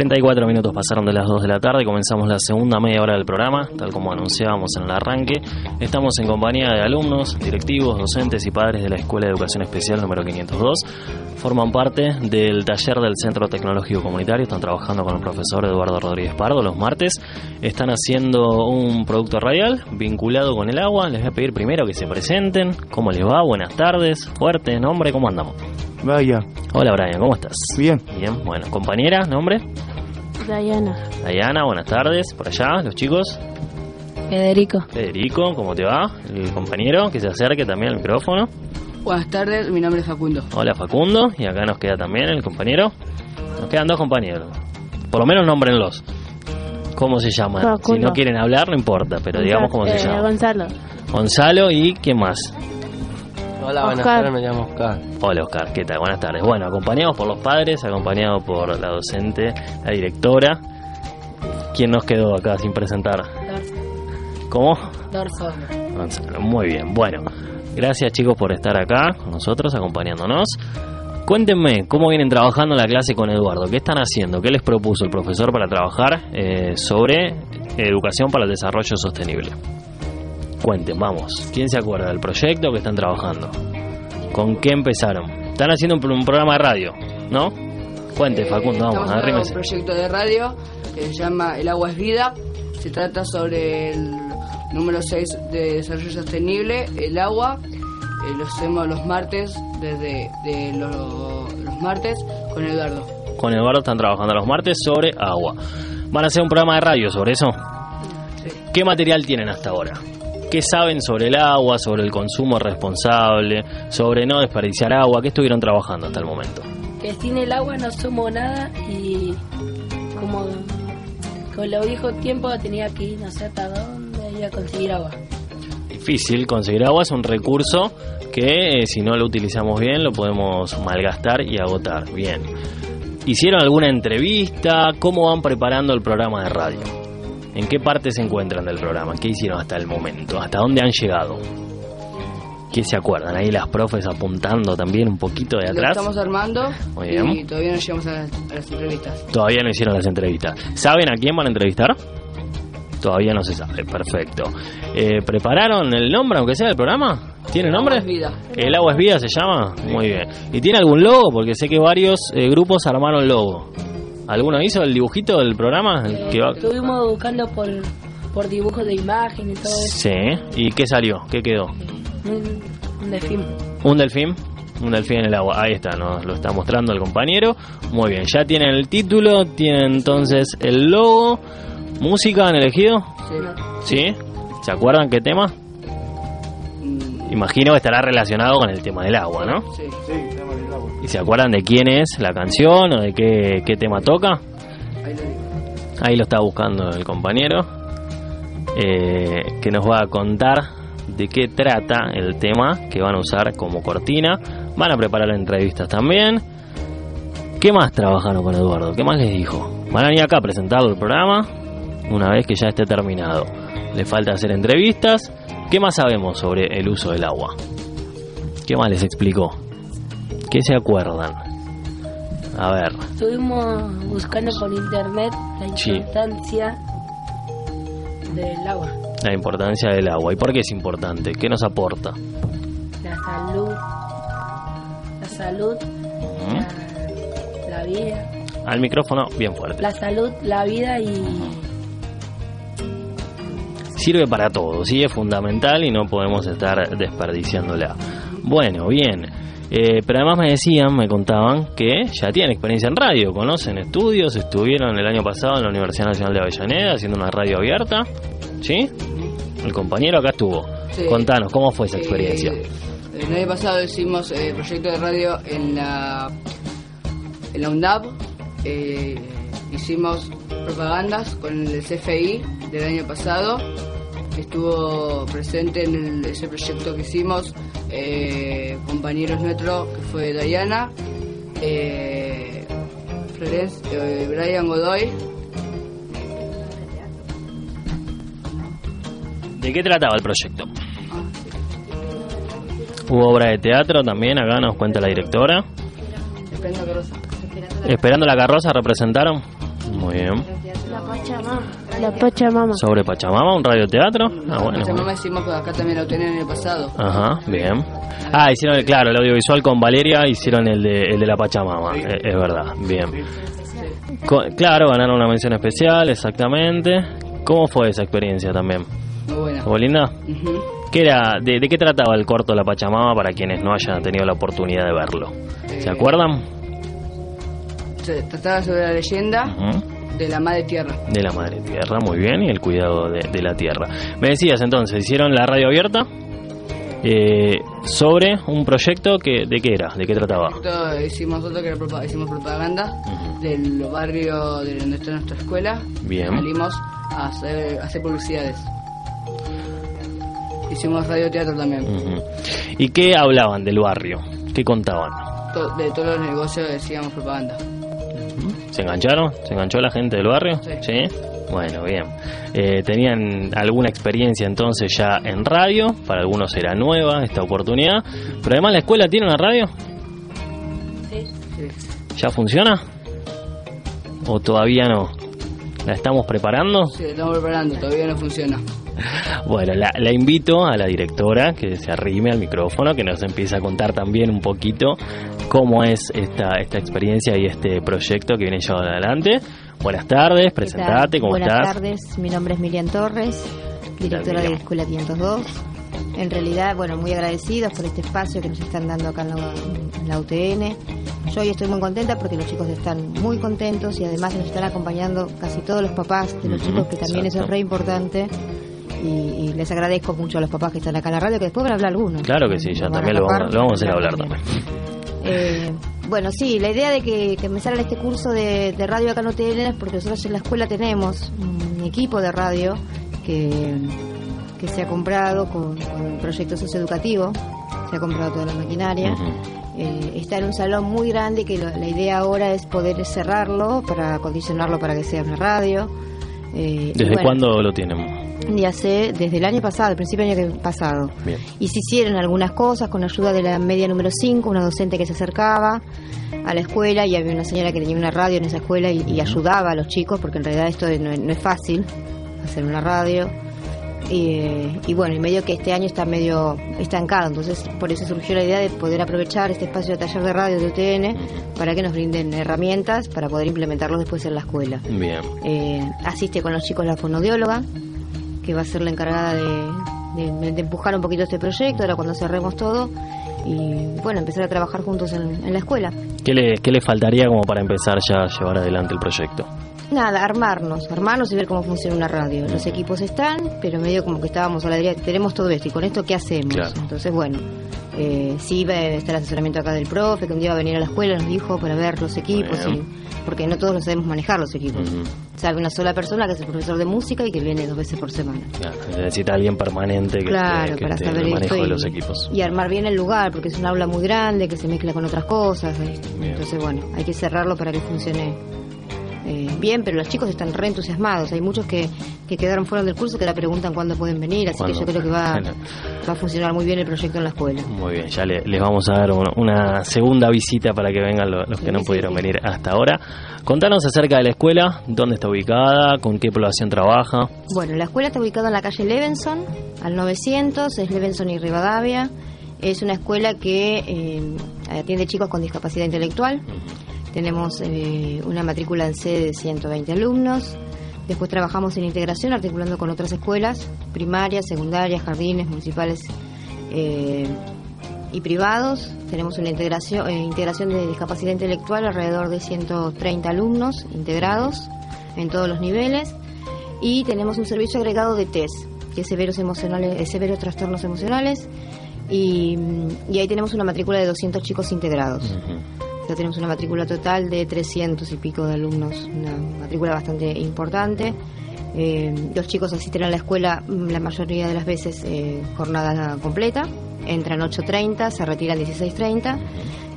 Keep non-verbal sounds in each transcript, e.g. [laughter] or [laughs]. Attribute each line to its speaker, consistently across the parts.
Speaker 1: 34 minutos pasaron de las 2 de la tarde, comenzamos la segunda media hora del programa, tal como anunciábamos en el arranque. Estamos en compañía de alumnos, directivos, docentes y padres de la Escuela de Educación Especial número 502. Forman parte del taller del Centro Tecnológico Comunitario, están trabajando con el profesor Eduardo Rodríguez Pardo los martes. Están haciendo un producto radial vinculado con el agua. Les voy a pedir primero que se presenten. ¿Cómo les va? Buenas tardes. Fuerte, nombre, ¿cómo andamos?
Speaker 2: Vaya.
Speaker 1: Hola Brian, ¿cómo estás?
Speaker 2: Bien.
Speaker 1: Bien, bueno. Compañera, nombre.
Speaker 3: Diana.
Speaker 1: Diana, buenas tardes. Por allá, los chicos.
Speaker 3: Federico.
Speaker 1: Federico, ¿cómo te va? El compañero que se acerque también al micrófono.
Speaker 4: Buenas tardes, mi nombre es Facundo.
Speaker 1: Hola Facundo, y acá nos queda también el compañero. Nos quedan dos compañeros. Por lo menos nómbrenlos. ¿Cómo se llaman?
Speaker 3: Facundo.
Speaker 1: Si no quieren hablar, no importa, pero digamos cómo se
Speaker 3: Eh,
Speaker 1: llaman.
Speaker 3: Gonzalo.
Speaker 1: Gonzalo y ¿quién más?
Speaker 5: Hola, buenas tardes, me llamo Oscar.
Speaker 1: Hola Oscar, ¿qué tal? Buenas tardes. Bueno, acompañados por los padres, acompañados por la docente, la directora. ¿Quién nos quedó acá sin presentar? ¿Cómo?
Speaker 3: Dorso.
Speaker 1: Gonzalo, muy bien. Bueno, gracias chicos por estar acá con nosotros, acompañándonos. Cuéntenme cómo vienen trabajando en la clase con Eduardo. ¿Qué están haciendo? ¿Qué les propuso el profesor para trabajar eh, sobre educación para el desarrollo sostenible? Cuenten, vamos. ¿Quién se acuerda del proyecto que están trabajando? ¿Con qué empezaron? Están haciendo un, pro- un programa de radio, ¿no? Cuente, Facundo, vamos,
Speaker 4: Eh, haciendo
Speaker 1: arrímese.
Speaker 4: un proyecto de radio que se llama El agua es vida. Se trata sobre el número 6 de desarrollo sostenible, el agua. Eh, lo hacemos los martes, desde de lo- los martes, con Eduardo.
Speaker 1: Con Eduardo están trabajando los martes sobre agua. ¿Van a hacer un programa de radio sobre eso?
Speaker 4: Sí.
Speaker 1: ¿Qué material tienen hasta ahora? ¿Qué saben sobre el agua, sobre el consumo responsable, sobre no desperdiciar agua? ¿Qué estuvieron trabajando hasta el momento?
Speaker 3: Que sin el agua no somos nada y como con lo viejo tiempo tenía que ir no sé hasta dónde ir a conseguir agua.
Speaker 1: Difícil conseguir agua, es un recurso que eh, si no lo utilizamos bien lo podemos malgastar y agotar. Bien. ¿Hicieron alguna entrevista? ¿Cómo van preparando el programa de radio? ¿En qué parte se encuentran del programa? ¿Qué hicieron hasta el momento? ¿Hasta dónde han llegado? ¿Qué se acuerdan? Ahí las profes apuntando también un poquito de
Speaker 4: Lo
Speaker 1: atrás.
Speaker 4: estamos armando
Speaker 1: Muy
Speaker 4: y todavía no llegamos a las, a las entrevistas.
Speaker 1: Todavía no hicieron las entrevistas. ¿Saben a quién van a entrevistar? Todavía no se sabe, perfecto. Eh, ¿Prepararon el nombre, aunque sea del programa? ¿Tiene
Speaker 4: El
Speaker 1: nombre?
Speaker 4: agua es vida.
Speaker 1: ¿El agua es vida se llama? Muy bien. ¿Y tiene algún logo? Porque sé que varios eh, grupos armaron logo. ¿Alguno hizo el dibujito del programa? Que va-
Speaker 3: Estuvimos buscando por, por dibujos de imagen y todo eso.
Speaker 1: Sí. ¿Y qué salió? ¿Qué quedó?
Speaker 3: Un, un delfín.
Speaker 1: ¿Un delfín? Un delfín en el agua. Ahí está, nos lo está mostrando el compañero. Muy bien, ya tienen el título, tienen entonces el logo. ¿Música han elegido?
Speaker 4: Sí.
Speaker 1: ¿Sí? ¿Se acuerdan qué tema? Imagino que estará relacionado con el tema del agua, ¿no?
Speaker 4: sí.
Speaker 2: Sí.
Speaker 1: ¿Y se acuerdan de quién es la canción o de qué, qué tema toca?
Speaker 4: Ahí lo
Speaker 1: está buscando el compañero, eh, que nos va a contar de qué trata el tema que van a usar como cortina. Van a preparar entrevistas también. ¿Qué más trabajaron con Eduardo? ¿Qué más les dijo? Van a venir acá a presentar el programa una vez que ya esté terminado. Le falta hacer entrevistas. ¿Qué más sabemos sobre el uso del agua? ¿Qué más les explicó? ¿Qué se acuerdan? A ver,
Speaker 3: Estuvimos buscando por internet la
Speaker 1: Sí.
Speaker 3: importancia del agua,
Speaker 1: la importancia del agua. ¿Y por qué es importante? ¿Qué nos aporta?
Speaker 3: la salud, la salud, la, la vida,
Speaker 1: Al micrófono, bien fuerte.
Speaker 3: la salud, la vida y
Speaker 1: Sirve para todo, sí, es fundamental y no podemos estar desperdiciándola. Bueno, bien. Eh, pero además me decían, me contaban que ya tienen experiencia en radio, conocen estudios, estuvieron el año pasado en la Universidad Nacional de Avellaneda haciendo una radio abierta, ¿sí? El compañero acá estuvo.
Speaker 4: Sí.
Speaker 1: Contanos, ¿cómo fue esa experiencia?
Speaker 4: Eh, el año pasado hicimos eh, proyecto de radio en la en la UNDAP eh, hicimos propagandas con el CFI del año pasado. Estuvo presente en el- ese proyecto que hicimos eh, compañeros nuestros, que fue Diana, eh, Florence, eh, Brian Godoy.
Speaker 1: ¿De qué trataba el proyecto? Hubo obra de teatro también, acá nos cuenta la directora.
Speaker 4: Esperando que Rosa.
Speaker 1: Esperando la carroza representaron. Muy bien.
Speaker 2: La Pachamama. La Pachamama.
Speaker 1: Sobre Pachamama, un radioteatro. Ah, bueno.
Speaker 4: Mamá hicimos que acá también lo tenían en el pasado.
Speaker 1: Ajá, bien. Ah, hicieron, el, claro, el audiovisual con Valeria, hicieron el de, el de la Pachamama, eh, es verdad, bien. Claro, ganaron una mención especial, exactamente. ¿Cómo fue esa experiencia también?
Speaker 4: Muy buena.
Speaker 1: ¿Estuvo linda? ¿Qué era, de, de qué trataba el corto La Pachamama para quienes no hayan tenido la oportunidad de verlo? ¿Se
Speaker 4: Eh,
Speaker 1: acuerdan?
Speaker 4: Se trataba sobre la leyenda
Speaker 1: Ujú.
Speaker 4: De la madre tierra.
Speaker 1: De la madre tierra, muy bien, y el cuidado de, de la tierra. Me decías entonces, hicieron la radio abierta eh, sobre un proyecto que, ¿de qué era? ¿De qué trataba?
Speaker 4: Esto hicimos nosotros que era hicimos propaganda del barrio de donde está nuestra escuela.
Speaker 1: Bien.
Speaker 4: Salimos a hacer, a hacer publicidades. Hicimos radio teatro también.
Speaker 1: ¿Y qué hablaban del barrio? ¿Qué contaban?
Speaker 4: To- de todos los negocios decíamos propaganda.
Speaker 1: ¿Se engancharon? ¿Se enganchó la gente del barrio?
Speaker 4: Sí.
Speaker 1: Bueno, bien. Eh, ¿Tenían alguna experiencia entonces ya en radio? Para algunos era nueva esta oportunidad. Pero además la escuela tiene una radio.
Speaker 4: Sí.
Speaker 1: ¿Ya funciona? ¿O todavía no? ¿La estamos preparando?
Speaker 4: Sí, estamos preparando, todavía no funciona. [laughs]
Speaker 1: Bueno, la, la invito a la directora que se arrime al micrófono, que nos empiece a contar también un poquito cómo es esta, esta experiencia y este proyecto que viene llevado adelante. Buenas tardes, presentate, ¿cómo
Speaker 6: Buenas
Speaker 1: estás?
Speaker 6: tardes, mi nombre es Miriam Torres, directora de la Escuela 502. En realidad, bueno, muy agradecidos por este espacio que nos están dando acá en la, en la UTN. Yo hoy estoy muy contenta porque los chicos están muy contentos y además nos están acompañando casi todos los papás de los chicos, que también eso
Speaker 1: exacto.
Speaker 6: es re importante. Y, y les agradezco mucho a los papás que están acá en la radio, que después van a hablar algunos.
Speaker 1: Claro que sí, ya
Speaker 6: a
Speaker 1: también lo vamos, lo vamos a hacer
Speaker 6: van
Speaker 1: hablar
Speaker 6: también. Eh, bueno, sí, la idea de que, que me este curso de, de radio acá en UTN es porque nosotros en la escuela tenemos un equipo de radio que, que se ha comprado con, con el proyecto socioeducativo, se ha comprado toda la maquinaria. Eh, está en un salón muy grande que lo- la idea ahora es poder cerrarlo para acondicionarlo para que sea una radio. Eh,
Speaker 1: ¿Desde
Speaker 6: bueno,
Speaker 1: cuándo lo tienen?
Speaker 6: Ya sé, desde el año pasado, el principio del año pasado.
Speaker 1: Bien.
Speaker 6: Y se hicieron algunas cosas con ayuda de la media número 5, una docente que se acercaba a la escuela y había una señora que tenía una radio en esa escuela y, y ayudaba a los chicos, porque en realidad esto no, es- no es fácil, hacer una radio. Y, y bueno, y medio que este año está medio estancado, entonces por eso surgió la idea de poder aprovechar este espacio de taller de radio de UTN para que nos brinden herramientas para poder implementarlo después en la escuela.
Speaker 1: Bien.
Speaker 6: Eh, asiste con los chicos la fonodióloga, que va a ser la encargada de, empujar un poquito este proyecto, ahora cuando cerremos todo, y bueno, empezar a trabajar juntos en, en la escuela.
Speaker 1: ¿Qué le, ¿Qué le faltaría como para empezar ya a llevar adelante el proyecto?
Speaker 6: Nada, armarnos, armarnos y ver cómo funciona una radio. Los equipos están, pero medio como que estábamos a la deriva, tenemos todo esto, y con esto, ¿qué hacemos?
Speaker 1: Claro.
Speaker 6: Entonces, bueno, eh, sí va a estar el asesoramiento acá del profe, que un día va a venir a la escuela, nos dijo, para ver los equipos, y, porque no todos lo sabemos manejar los equipos.
Speaker 1: Ujú.
Speaker 6: Salve una sola persona que es el profesor de música y que viene dos veces por semana.
Speaker 1: Claro, necesita alguien permanente que
Speaker 6: claro,
Speaker 1: esté, que
Speaker 6: para
Speaker 1: esté
Speaker 6: saber
Speaker 1: el manejo de los equipos.
Speaker 6: y armar bien el lugar, porque es un aula muy grande que se mezcla con otras cosas. Entonces, bueno, hay que cerrarlo para que funcione eh, bien, pero los chicos están re entusiasmados. Hay muchos que, que quedaron fuera del curso que la preguntan cuándo pueden venir, así que yo creo que va, va a funcionar muy bien el proyecto en la escuela.
Speaker 1: Muy bien, ya le- les vamos a dar una, una segunda visita para que vengan lo- los que
Speaker 6: Sí,
Speaker 1: no
Speaker 6: sí,
Speaker 1: pudieron
Speaker 6: sí.
Speaker 1: venir hasta ahora. Contanos acerca de la escuela, dónde está ubicada, con qué población trabaja.
Speaker 6: Bueno, la escuela está ubicada en la calle Levenson, al 900, es Levenson y Rivadavia. Es una escuela que eh, atiende chicos con discapacidad intelectual. Tenemos eh, una matrícula en sede de 120 alumnos. Después trabajamos en integración, articulando con otras escuelas, primarias, secundarias, jardines, municipales eh, y privados. Tenemos una integración, eh, integración de discapacidad intelectual, alrededor de 130 alumnos integrados en todos los niveles. Y tenemos un servicio agregado de TES, que es severos, trastornos emocionales. Y ahí tenemos una matrícula de 200 chicos integrados. Pedagógica tenemos una matrícula total de 300 y pico de alumnos, una matrícula bastante importante. Eh, los chicos asisten a la escuela mm, la mayoría de las veces eh, jornada completa, entran 8.30, se retiran 16.30.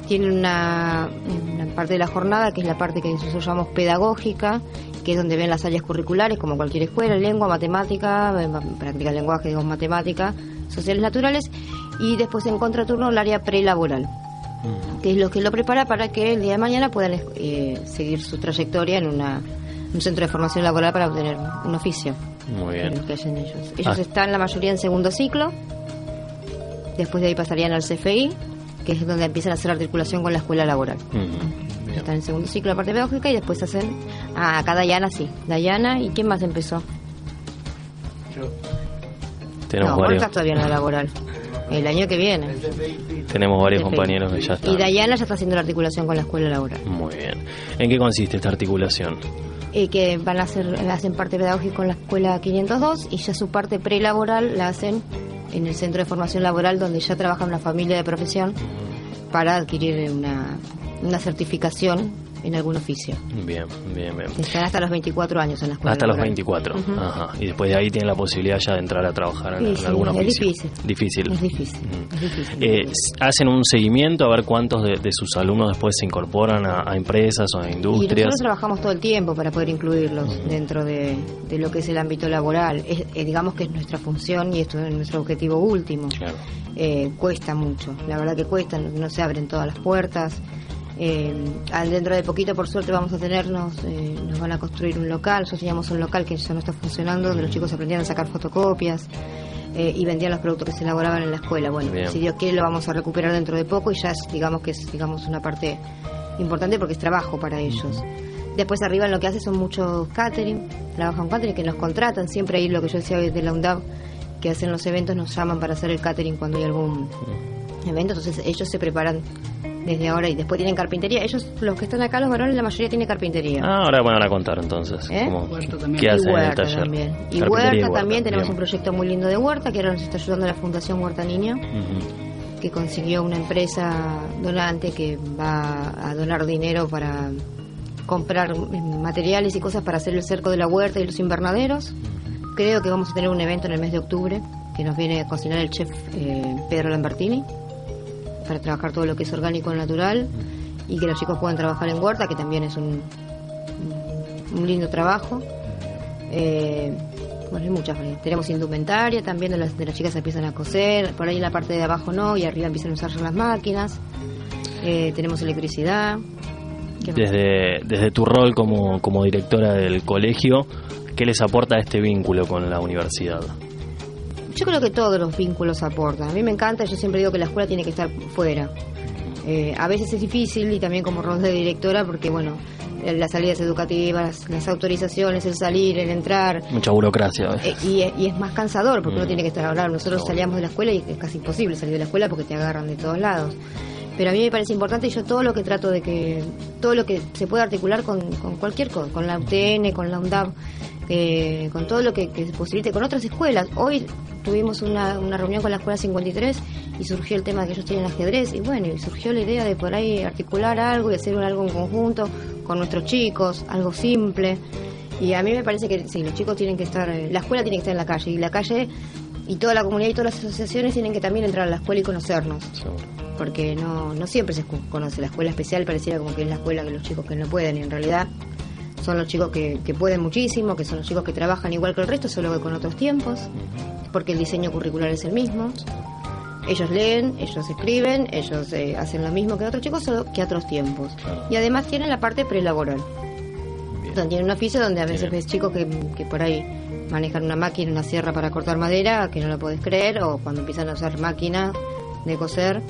Speaker 6: Tienen una, parte de la jornada que es la parte que nosotros llamamos pedagógica, que es donde ven las áreas curriculares, como cualquier escuela, lengua, matemática, eh, práctica lenguaje, digo, matemática, sociales naturales, y después en contraturno el área prelaboral, que es lo que lo prepara para que el día de mañana puedan eh, seguir su trayectoria en una, un centro de formación laboral para obtener un oficio.
Speaker 1: Muy bien.
Speaker 6: que hacen ellos. Ellos
Speaker 1: Ah.
Speaker 6: están la mayoría en segundo ciclo, después de ahí pasarían al CFI, que es donde empiezan a hacer articulación con la escuela laboral. Están en segundo ciclo la parte pedagógica y después hacen a acá Dayana sí. Dayana y quién más empezó.
Speaker 1: Tenemos
Speaker 6: no,
Speaker 1: varios,
Speaker 6: Borja todavía no es laboral. [laughs] El año que viene.
Speaker 1: tenemos varios compañeros que ya están.
Speaker 6: Y Dayana ya está haciendo la articulación con la escuela laboral.
Speaker 1: Muy bien. ¿En qué consiste esta articulación?
Speaker 6: Y que van a hacer, hacen parte pedagógica con la escuela 502 y ya su parte prelaboral la hacen en el centro de formación laboral donde ya trabaja una familia de profesión para adquirir una, una certificación en algún oficio.
Speaker 1: Bien, bien, bien.
Speaker 6: Están hasta los 24 años en la escuela
Speaker 1: Hasta los
Speaker 6: laboral.
Speaker 1: 24.
Speaker 6: Ujú.
Speaker 1: Ajá. Y después de ahí tienen la posibilidad ya de entrar a trabajar en,
Speaker 6: Sí,
Speaker 1: en
Speaker 6: sí,
Speaker 1: algún
Speaker 6: es
Speaker 1: oficio.
Speaker 6: difícil.
Speaker 1: Difícil.
Speaker 6: Es difícil, es difícil.
Speaker 1: Eh, s- ¿Hacen un seguimiento a ver cuántos de, de sus alumnos después se incorporan a, a empresas o a
Speaker 6: Y
Speaker 1: industrias?
Speaker 6: nosotros trabajamos todo el tiempo para poder incluirlos dentro de, de lo que es el ámbito laboral. Es, eh, digamos que es nuestra función y esto es nuestro objetivo último.
Speaker 1: Claro.
Speaker 6: Eh, cuesta mucho, la verdad que cuesta, no, no se abren todas las puertas. Eh, dentro de poquito, por suerte, vamos a tenernos, eh, nos van a construir un local. Nosotros teníamos un local que ya no está funcionando, donde los chicos aprendían a sacar fotocopias eh, y vendían los productos que se elaboraban en la escuela. Bueno,
Speaker 1: Bien.
Speaker 6: si Dios quiere, lo vamos a recuperar dentro de poco y ya es, digamos que es digamos una parte importante porque es trabajo para ellos. Después arriba lo que hace son muchos catering, trabajan catering que nos contratan, siempre ahí lo que yo decía de la UNDAV, que hacen los eventos, nos llaman para hacer el catering cuando hay algún evento, entonces ellos se preparan desde ahora y después tienen carpintería. Ellos, los que están acá, los varones, la mayoría tienen carpintería.
Speaker 1: Ah, ahora van a contar entonces.
Speaker 6: ¿Eh?
Speaker 4: también.
Speaker 1: ¿Qué
Speaker 6: y
Speaker 1: hacen en el
Speaker 6: huerta
Speaker 1: taller?
Speaker 6: también. Y huerta,
Speaker 1: y huerta,
Speaker 6: también tenemos
Speaker 1: bien.
Speaker 6: un proyecto muy lindo de huerta que ahora nos está ayudando la Fundación Huerta Niño, que consiguió una empresa donante que va a donar dinero para comprar materiales y cosas para hacer el cerco de la huerta y los invernaderos. Creo que vamos a tener un evento en el mes de octubre que nos viene a cocinar el chef eh, Pedro Lambertini para trabajar todo lo que es orgánico natural y que los chicos puedan trabajar en huerta, que también es un, un lindo trabajo. Eh, bueno, hay muchas. Tenemos indumentaria también, de las, de las chicas empiezan a coser, por ahí en la parte de abajo no, y arriba empiezan a usar las máquinas. Eh, tenemos electricidad.
Speaker 1: Desde, desde tu rol como, como directora del colegio, ¿qué les aporta este vínculo con la universidad?
Speaker 6: Yo creo que todos los vínculos aportan. A mí me encanta, yo siempre digo que la escuela tiene que estar fuera. Eh, a veces es difícil y también como rol de directora porque, bueno, las salidas educativas, las autorizaciones, el salir, el entrar,
Speaker 1: Mucha burocracia. ¿eh?
Speaker 6: Y, y es más cansador porque uno
Speaker 1: Mm.
Speaker 6: tiene que estar hablando. Nosotros salíamos de la escuela y es casi imposible salir de la escuela porque te agarran de todos lados. Pero a mí me parece importante y yo todo lo que trato de que, todo lo que se pueda articular con, con cualquier cosa, con la UTN, con la UNDAV, eh, con todo lo que, que se posibilite, con otras escuelas. Hoy tuvimos una, una reunión con la Escuela 53 y surgió el tema de que ellos tienen ajedrez y bueno, y surgió la idea de por ahí articular algo y hacer algo en conjunto con nuestros chicos, algo simple. Y a mí me parece que sí, los chicos tienen que estar, eh, la escuela tiene que estar en la calle y la calle y toda la comunidad y todas las asociaciones tienen que también entrar a la escuela y conocernos, porque no, no siempre se conoce. La escuela especial pareciera como que es la escuela que los chicos que no pueden y en realidad son los chicos que, que pueden muchísimo, que son los chicos que trabajan igual que el resto, solo que con otros tiempos, porque el diseño curricular es el mismo. Ellos leen, ellos escriben, ellos eh, hacen lo mismo que otros chicos, solo que a otros tiempos.
Speaker 1: Claro.
Speaker 6: Y además tienen la parte prelaboral. Donde tienen un oficio donde a veces ves chicos que, que por ahí manejan una máquina, una sierra para cortar madera, que no lo podés creer, o cuando empiezan a usar máquina de coser,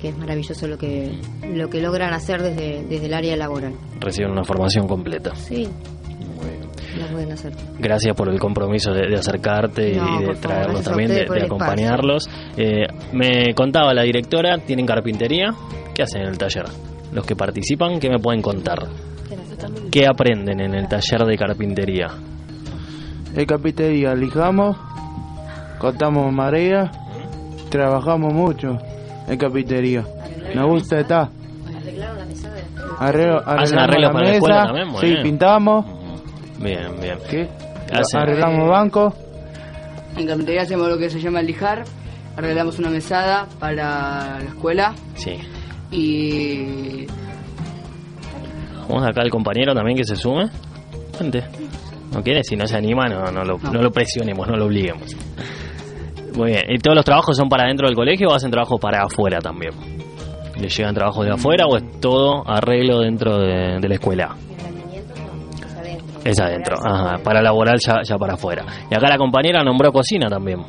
Speaker 6: que es maravilloso lo que lo que logran hacer desde, desde el área laboral.
Speaker 1: Reciben una formación completa.
Speaker 6: Sí. Lo pueden hacer.
Speaker 1: Gracias por el compromiso de, de acercarte
Speaker 6: No,
Speaker 1: y de
Speaker 6: favor,
Speaker 1: traerlos también, de, acompañarlos. Eh, me contaba la directora, tienen carpintería. ¿Qué hacen en el taller? Los que participan, ¿qué me pueden contar? ¿Qué aprenden en el taller de carpintería?
Speaker 7: En carpintería lijamos, cortamos marea, trabajamos mucho en carpintería. Me gusta estar.
Speaker 6: Arreglaron la mesada de la
Speaker 7: Arreglo,
Speaker 1: ¿Hacen arreglos
Speaker 7: la
Speaker 1: para la escuela
Speaker 7: mesa,
Speaker 1: también? Muy
Speaker 7: sí,
Speaker 1: bien.
Speaker 7: pintamos,
Speaker 1: Bien, bien.
Speaker 7: ¿qué?
Speaker 1: Hacen-
Speaker 7: arreglamos bancos,
Speaker 4: En carpintería hacemos lo que se llama lijar, arreglamos una mesada para la escuela
Speaker 1: Sí.
Speaker 4: y
Speaker 1: Vamos acá al compañero también que se sume. Vente. ¿No quiere? Si no se anima, no, no, lo, no lo presionemos, no lo obliguemos. Muy bien. ¿Y todos los trabajos son para dentro del colegio o hacen trabajos para afuera también? ¿Le llegan trabajos de afuera o es todo arreglo dentro de, de la escuela? Es adentro, ajá, para laboral ya, ya para afuera. Y acá la compañera nombró cocina también,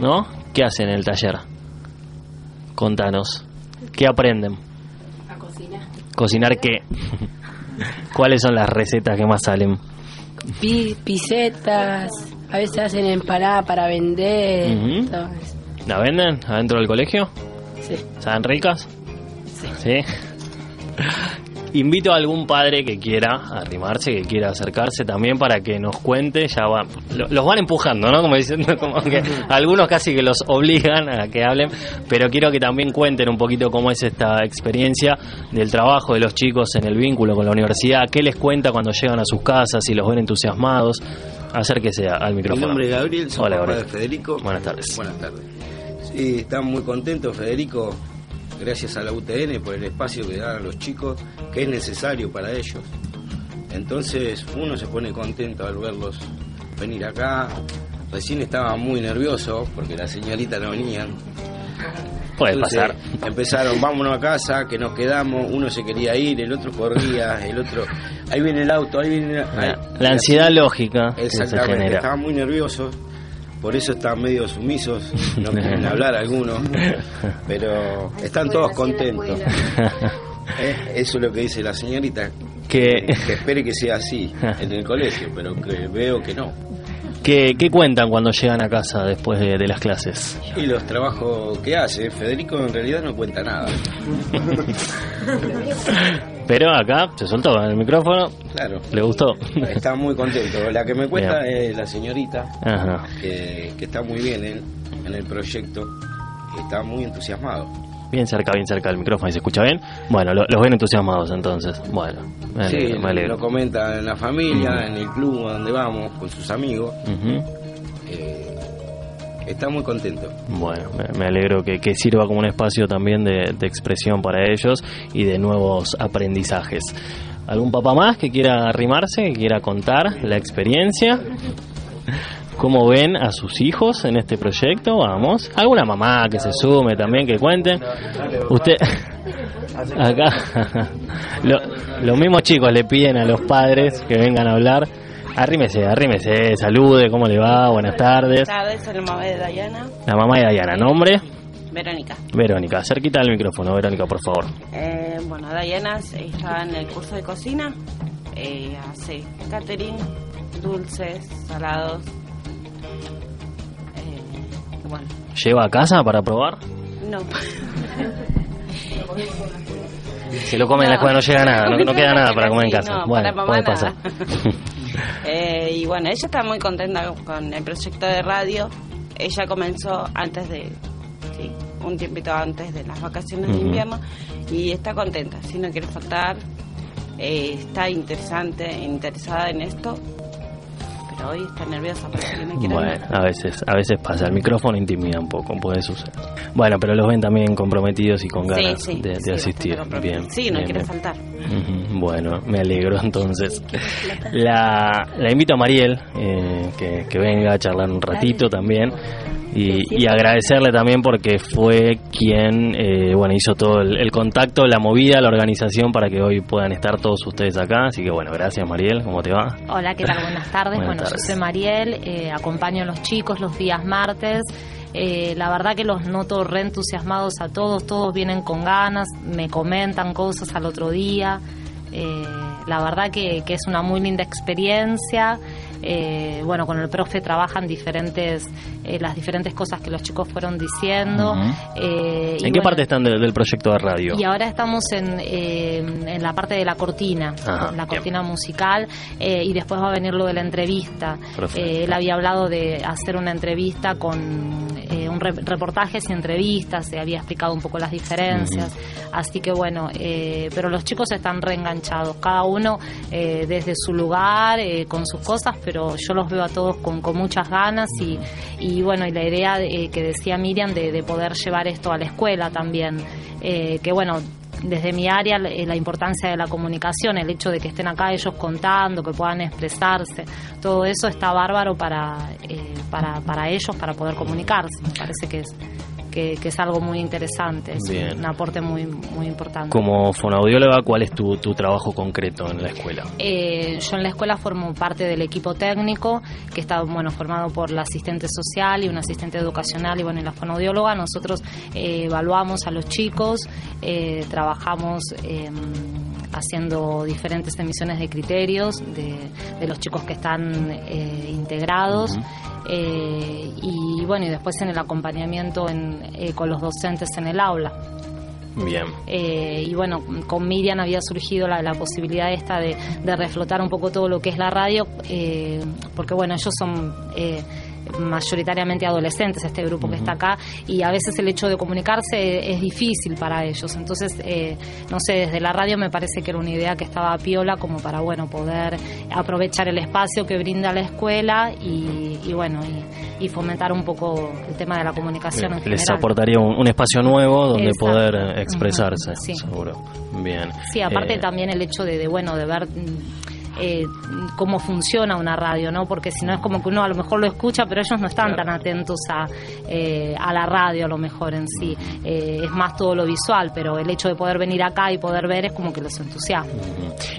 Speaker 1: ¿no? ¿Qué hacen en el taller? Contanos, ¿qué aprenden?
Speaker 3: A cocinar.
Speaker 1: ¿Cocinar qué? [laughs] ¿Cuáles son las recetas que más salen?
Speaker 3: Pi- pisetas, a veces hacen empanada para vender.
Speaker 1: ¿La venden adentro del colegio?
Speaker 3: Sí.
Speaker 1: ¿Saben ricas?
Speaker 3: Sí.
Speaker 1: Sí. Invito a algún padre que quiera arrimarse, que quiera acercarse también para que nos cuente, ya va, lo- los van empujando, ¿no? Como diciendo, [laughs] como que algunos casi que los obligan a que hablen, pero quiero que también cuenten un poquito cómo es esta experiencia del trabajo de los chicos en el vínculo con la universidad, qué les cuenta cuando llegan a sus casas, si los ven entusiasmados. Acérquese al
Speaker 8: Mi
Speaker 1: micrófono.
Speaker 8: nombre es Gabriel, soy
Speaker 1: Hola, Gabriel.
Speaker 8: de Federico.
Speaker 1: Buenas tardes.
Speaker 8: Buenas tardes. Sí, están muy contentos, Federico, gracias a la UTN por el espacio que dan a los chicos, que es necesario para ellos. Entonces uno se pone contento al verlos venir acá. Recién estaba muy nervioso porque la señorita no venían.
Speaker 1: Puede
Speaker 8: Entonces,
Speaker 1: pasar.
Speaker 8: Empezaron, vámonos a casa, que nos quedamos, uno se quería ir, el otro corría, el otro, ahí viene el auto, ahí viene... ahí-
Speaker 1: La, la ansiedad lógica que se
Speaker 8: Exactamente,
Speaker 1: genera.
Speaker 8: estaban muy nerviosos, por eso están medio sumisos, no quieren hablar algunos, pero están todos contentos. [laughs] Eh, Eso es lo que dice la señorita,
Speaker 1: que,
Speaker 8: que espere que sea así en el colegio, pero que veo que no.
Speaker 1: ¿Qué, qué cuentan cuando llegan a casa después de, de las clases?
Speaker 8: Y los trabajos que hace, Federico en realidad no cuenta nada. [laughs]
Speaker 1: Pero acá se soltó el micrófono,
Speaker 8: Claro,
Speaker 1: le gustó.
Speaker 8: está muy contento. La que me cuenta es la señorita,
Speaker 1: Ajá.
Speaker 8: que, que está muy bien en, en el proyecto, está muy entusiasmado.
Speaker 1: Bien cerca, bien cerca del micrófono y se escucha bien. Bueno, lo- los ven entusiasmados entonces. Bueno, me
Speaker 8: Sí,
Speaker 1: alegro. me alegro.
Speaker 8: lo comenta en la familia, en el club donde vamos, con sus amigos. Eh, está muy contento.
Speaker 1: Bueno, me, alegro que, sirva como un espacio también de, de expresión para ellos y de nuevos aprendizajes. ¿Algún papá más que quiera arrimarse, que quiera contar la experiencia? ¿Cómo ven a sus hijos en este proyecto? Vamos. ¿Alguna mamá que se sume también, que cuente? Usted, [laughs] acá, [laughs] lo- los mismos chicos le piden a los padres que vengan a hablar. Arrímese, arrímese, salude, ¿cómo le va? Buenas tardes.
Speaker 9: Buenas tardes, soy la mamá de Dayana,
Speaker 1: La mamá de Dayana, ¿nombre?
Speaker 9: Verónica.
Speaker 1: Verónica, cerquita del micrófono, Verónica, por favor.
Speaker 9: Eh, bueno, Dayana está en el curso de cocina, eh, hace catering, dulces, salados. Eh, bueno,
Speaker 1: ¿Lleva a casa para probar?
Speaker 9: no.
Speaker 1: Se lo come en la escuela, no llega nada, no, no queda nada para comer en casa.
Speaker 9: no,
Speaker 1: bueno, puede pasar. [laughs]
Speaker 9: Eh, y bueno, ella está muy contenta con el proyecto de radio. Ella comenzó antes de, sí, un tiempito antes de las vacaciones de invierno y está contenta, si no quiere faltar, eh, está interesante, interesada en esto, pero hoy está nerviosa porque no quiere
Speaker 1: Bueno, a veces, a veces pasa. El micrófono intimida un poco, puede suceder. Bueno, pero los ven también comprometidos y con ganas
Speaker 9: Sí, sí,
Speaker 1: de, asistir. Bien.
Speaker 9: Sí, no
Speaker 1: bien,
Speaker 9: quiere
Speaker 1: bien.
Speaker 9: faltar.
Speaker 1: Bueno, me alegro entonces. La, la invito a Mariel eh, que, que venga a charlar un ratito también y, y agradecerle también porque fue quien eh, bueno hizo todo el, el contacto, la movida, la organización para que hoy puedan estar todos ustedes acá. Así que bueno, gracias Mariel, ¿cómo te va?
Speaker 10: Hola, ¿qué tal? [laughs] Buenas tardes.
Speaker 1: Buenas
Speaker 10: bueno,
Speaker 1: tardes.
Speaker 10: yo soy Mariel, eh, acompaño a los chicos los días martes. Eh, la verdad que los noto re entusiasmados a todos, todos vienen con ganas, me comentan cosas al otro día. Eh, la verdad que, que es una muy linda experiencia. Eh, bueno, con el profe trabajan diferentes, eh, las diferentes cosas que los chicos fueron diciendo. Eh,
Speaker 1: ¿En qué
Speaker 10: bueno,
Speaker 1: parte están de- del proyecto de radio?
Speaker 10: y ahora estamos en, eh, en la parte de la cortina,
Speaker 1: Ajá,
Speaker 10: la
Speaker 1: bien.
Speaker 10: cortina musical, eh, y después va a venir lo de la entrevista. Eh, él había hablado de hacer una entrevista con eh, un re- reportajes y entrevistas, se había explicado un poco las diferencias, así que bueno, eh, pero los chicos están reenganchados, cada uno eh, desde su lugar, eh, con sus cosas, pero yo los veo a todos con, con muchas ganas y, y bueno, y la idea de- que decía Miriam de, de poder llevar esto a la escuela también, eh, que bueno, desde mi área eh, la importancia de la comunicación, el hecho de que estén acá ellos contando, que puedan expresarse, todo eso está bárbaro para, eh, para, para ellos, para poder comunicarse. Me parece que es, que, que es algo muy interesante, es
Speaker 1: Bien.
Speaker 10: un aporte muy, muy importante.
Speaker 1: Como fonoaudióloga, ¿cuál es tu, tu trabajo concreto en la escuela?
Speaker 10: Eh, yo en la escuela formo parte del equipo técnico, que está bueno formado por la asistente social y una asistente educacional y bueno y la fonoaudióloga. Nosotros eh, evaluamos a los chicos, eh, trabajamos eh, haciendo diferentes emisiones de criterios de, de los chicos que están eh, integrados. Eh, y bueno, y después en el acompañamiento en, eh, con los docentes en el aula.
Speaker 1: Bien.
Speaker 10: Eh, y bueno, con Miriam había surgido la, la posibilidad esta de, de reflotar un poco todo lo que es la radio, eh, porque bueno, ellos son eh, mayoritariamente adolescentes, este grupo que está acá, y a veces el hecho de comunicarse es difícil para ellos. Entonces, eh, no sé, desde la radio me parece que era una idea que estaba a piola como para, bueno, poder aprovechar el espacio que brinda la escuela y, y bueno, y, y fomentar un poco el tema de la comunicación en
Speaker 1: Les
Speaker 10: general.
Speaker 1: aportaría un, un espacio nuevo donde
Speaker 10: Exacto.
Speaker 1: poder expresarse,
Speaker 10: sí.
Speaker 1: seguro. Bien.
Speaker 10: Sí, aparte
Speaker 1: Eh,
Speaker 10: también el hecho de, de, bueno, de ver mm, eh, cómo funciona una radio, ¿no? Porque si no es como que uno a lo mejor lo escucha, pero ellos no están tan atentos a, eh, a la radio a lo mejor en sí. Eh, es más todo lo visual, pero el hecho de poder venir acá y poder ver es como que los entusiasma.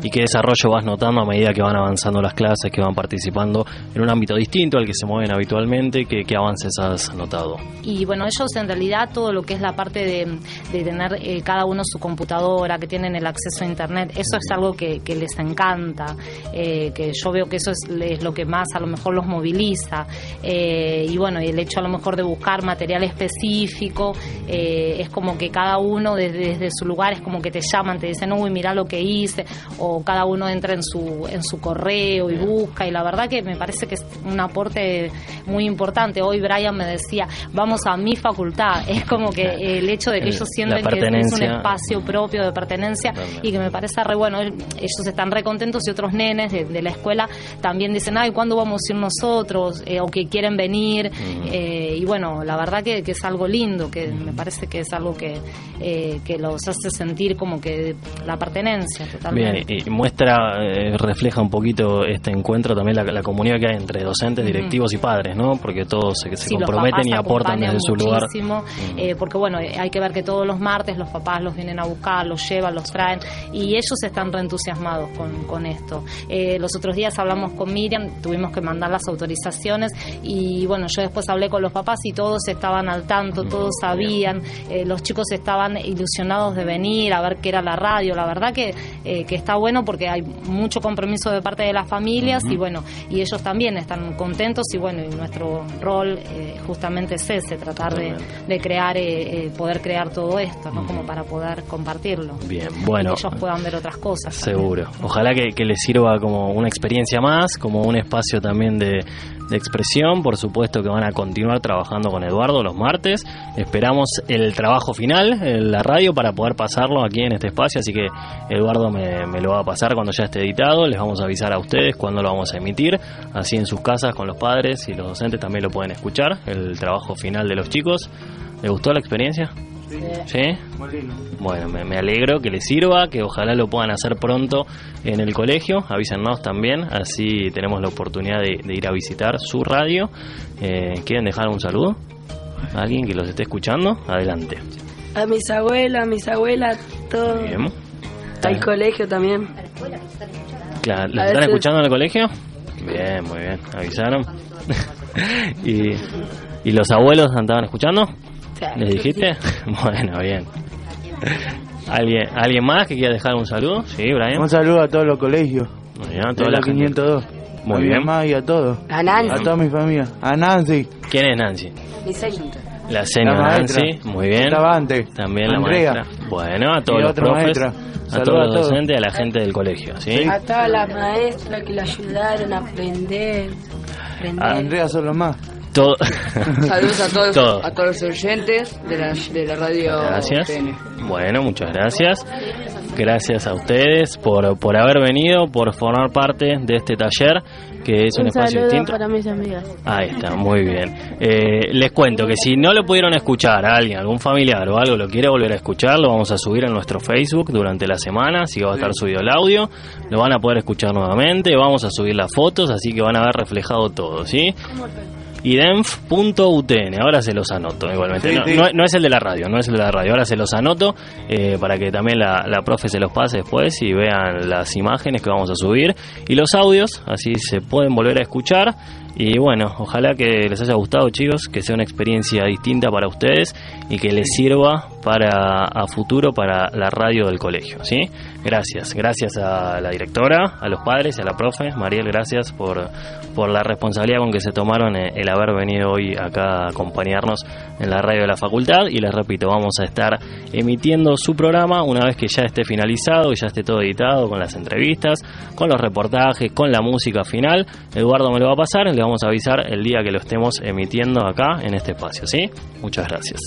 Speaker 1: ¿Y qué desarrollo vas notando a medida que van avanzando las clases, que van participando en un ámbito distinto al que se mueven habitualmente? ¿Qué, qué avances has notado?
Speaker 10: Y bueno, ellos en realidad todo lo que es la parte de, de tener eh, cada uno su computadora, que tienen el acceso a Internet, eso es algo que, que les encanta, eh, que yo veo que eso es, es lo que más a lo mejor los moviliza. Eh, y bueno, y el hecho a lo mejor de buscar material específico, eh, es como que cada uno desde, desde su lugar es como que te llaman, te dicen, uy, mira lo que hice, o cada uno entra en su, en su correo y busca, y la verdad que me parece que es un aporte muy importante. Hoy Brian me decía, vamos a mi facultad, [laughs] es como que el hecho de que
Speaker 1: El-
Speaker 10: ellos sienten que es un espacio propio de pertenencia y que me parece re bueno, ellos están re contentos y otros nenes de, de la escuela también dicen, ay, ¿cuándo vamos a ir nosotros? Eh, o que quieren venir, Eh, y bueno, la verdad que, que es algo lindo, que me parece que es algo que, eh, que los hace sentir como que la pertenencia totalmente.
Speaker 1: Bien, y muestra, refleja un poquito este encuentro también la, la comunidad que hay entre docentes, directivos y padres, ¿no? Porque todos se, se
Speaker 10: Sí,
Speaker 1: comprometen y aportan desde su lugar.
Speaker 10: porque bueno, hay que ver que todos los martes los papás los vienen a buscar, los llevan, los traen, y ellos están reentusiasmados con, con esto. Eh, los otros días hablamos con Miriam, tuvimos que mandar las autorizaciones, y bueno, yo después hablé con los papás y todos estaban al tanto, todos sabían, eh, los chicos estaban ilusionados de venir a ver qué era la radio, la verdad que, eh, que está bueno porque hay mucho compromiso de parte de las familias y bueno, y ellos también están contentos y bueno, y nuestro rol justamente es ese, tratar de, de crear, poder crear todo esto, ¿no? Como para poder compartirlo.
Speaker 1: Bien, bueno.
Speaker 10: Y que ellos puedan ver otras cosas.
Speaker 1: Seguro. Ojalá que, que les sirva como una experiencia más, como un espacio también de, expresión. Por supuesto que van a continuar trabajando con Eduardo los martes. Esperamos el trabajo final, en la radio, para poder pasarlo aquí en este espacio. Así que Eduardo me, me lo va a pasar cuando ya esté editado. Les vamos a avisar a ustedes cuándo lo vamos a emitir. Así en sus casas con los padres y los docentes también lo pueden escuchar. El trabajo final de los chicos. ¿Les gustó la experiencia? ¿Sí? Bueno, me, me alegro que les sirva, que ojalá lo puedan hacer pronto en el colegio. Avísennos también, así tenemos la oportunidad de, de ir a visitar su radio. Eh, ¿Quieren dejar un saludo? ¿Alguien que los esté escuchando? Adelante.
Speaker 3: A mis abuelas, a mis abuelas, todo.
Speaker 1: Bien.
Speaker 3: Al colegio también.
Speaker 1: Claro, ¿Los
Speaker 3: A
Speaker 1: están escuchando en el colegio? Bien, muy bien. ¿Avisaron? [laughs] y, ¿Y los abuelos estaban escuchando? ¿Les dijiste? [laughs] Bueno, bien. ¿Alguien, ¿Alguien más que quiera dejar un saludo? Sí, Brian.
Speaker 7: Un saludo a todos los colegios.
Speaker 1: Muy bien, a
Speaker 7: de
Speaker 1: toda
Speaker 7: la
Speaker 1: la gente.
Speaker 7: 502.
Speaker 1: Muy
Speaker 7: a mi
Speaker 1: bien.
Speaker 7: mamá y a todos.
Speaker 3: A Nancy.
Speaker 7: A toda mi familia. A Nancy.
Speaker 1: ¿Quién es Nancy?
Speaker 3: Mi señora.
Speaker 1: La señora
Speaker 7: La.
Speaker 1: Nancy, muy bien.
Speaker 7: Estaba antes.
Speaker 1: También
Speaker 7: Andrea.
Speaker 1: la maestra. Bueno, a todos los profes,
Speaker 7: maestra.
Speaker 1: a todos los docentes, a la gente del colegio, ¿sí?
Speaker 3: A todas las maestras que le ayudaron a aprender. aprender.
Speaker 7: A Andrea solo más.
Speaker 1: Todo. [laughs]
Speaker 4: Saludos a todos,
Speaker 1: Todo.
Speaker 4: a todos los oyentes de la, de la radio
Speaker 1: Gracias.
Speaker 4: TN.
Speaker 1: Bueno, muchas gracias. Gracias a ustedes por, por haber venido, por formar parte de este taller, que es un,
Speaker 2: Un
Speaker 1: espacio
Speaker 2: saludo
Speaker 1: distinto.
Speaker 2: para mis amigas.
Speaker 1: Ahí está, muy bien. Eh, les cuento que si no lo pudieron escuchar a alguien, algún familiar o algo, lo quiere volver a escuchar, lo vamos a subir en nuestro Facebook durante la semana, así que va a estar subido el audio, lo van a poder escuchar nuevamente, vamos a subir las fotos, así que van a ver reflejado todo, ¿sí? idenf.utn, ahora se los anoto igualmente.
Speaker 7: Sí,
Speaker 1: no,
Speaker 7: sí.
Speaker 1: no- no es el de la radio, no es el de la radio, ahora se los anoto eh, para que también la, la profe se los pase después y vean las imágenes que vamos a subir y los audios, así se pueden volver a escuchar. Y bueno, ojalá que les haya gustado chicos, que sea una experiencia distinta para ustedes y que les sirva para a futuro para la radio del colegio, ¿sí? Gracias, gracias a la directora, a los padres y a la profe. Mariel, gracias por, por la responsabilidad con que se tomaron eh, el haber venido hoy acá a acompañarnos en la radio de la facultad. Y les repito, vamos a estar emitiendo su programa una vez que ya esté finalizado y ya esté todo editado con las entrevistas, con los reportajes, con la música final. Eduardo me lo va a pasar, vamos a avisar el día que lo estemos emitiendo acá en este espacio, ¿sí? Muchas gracias.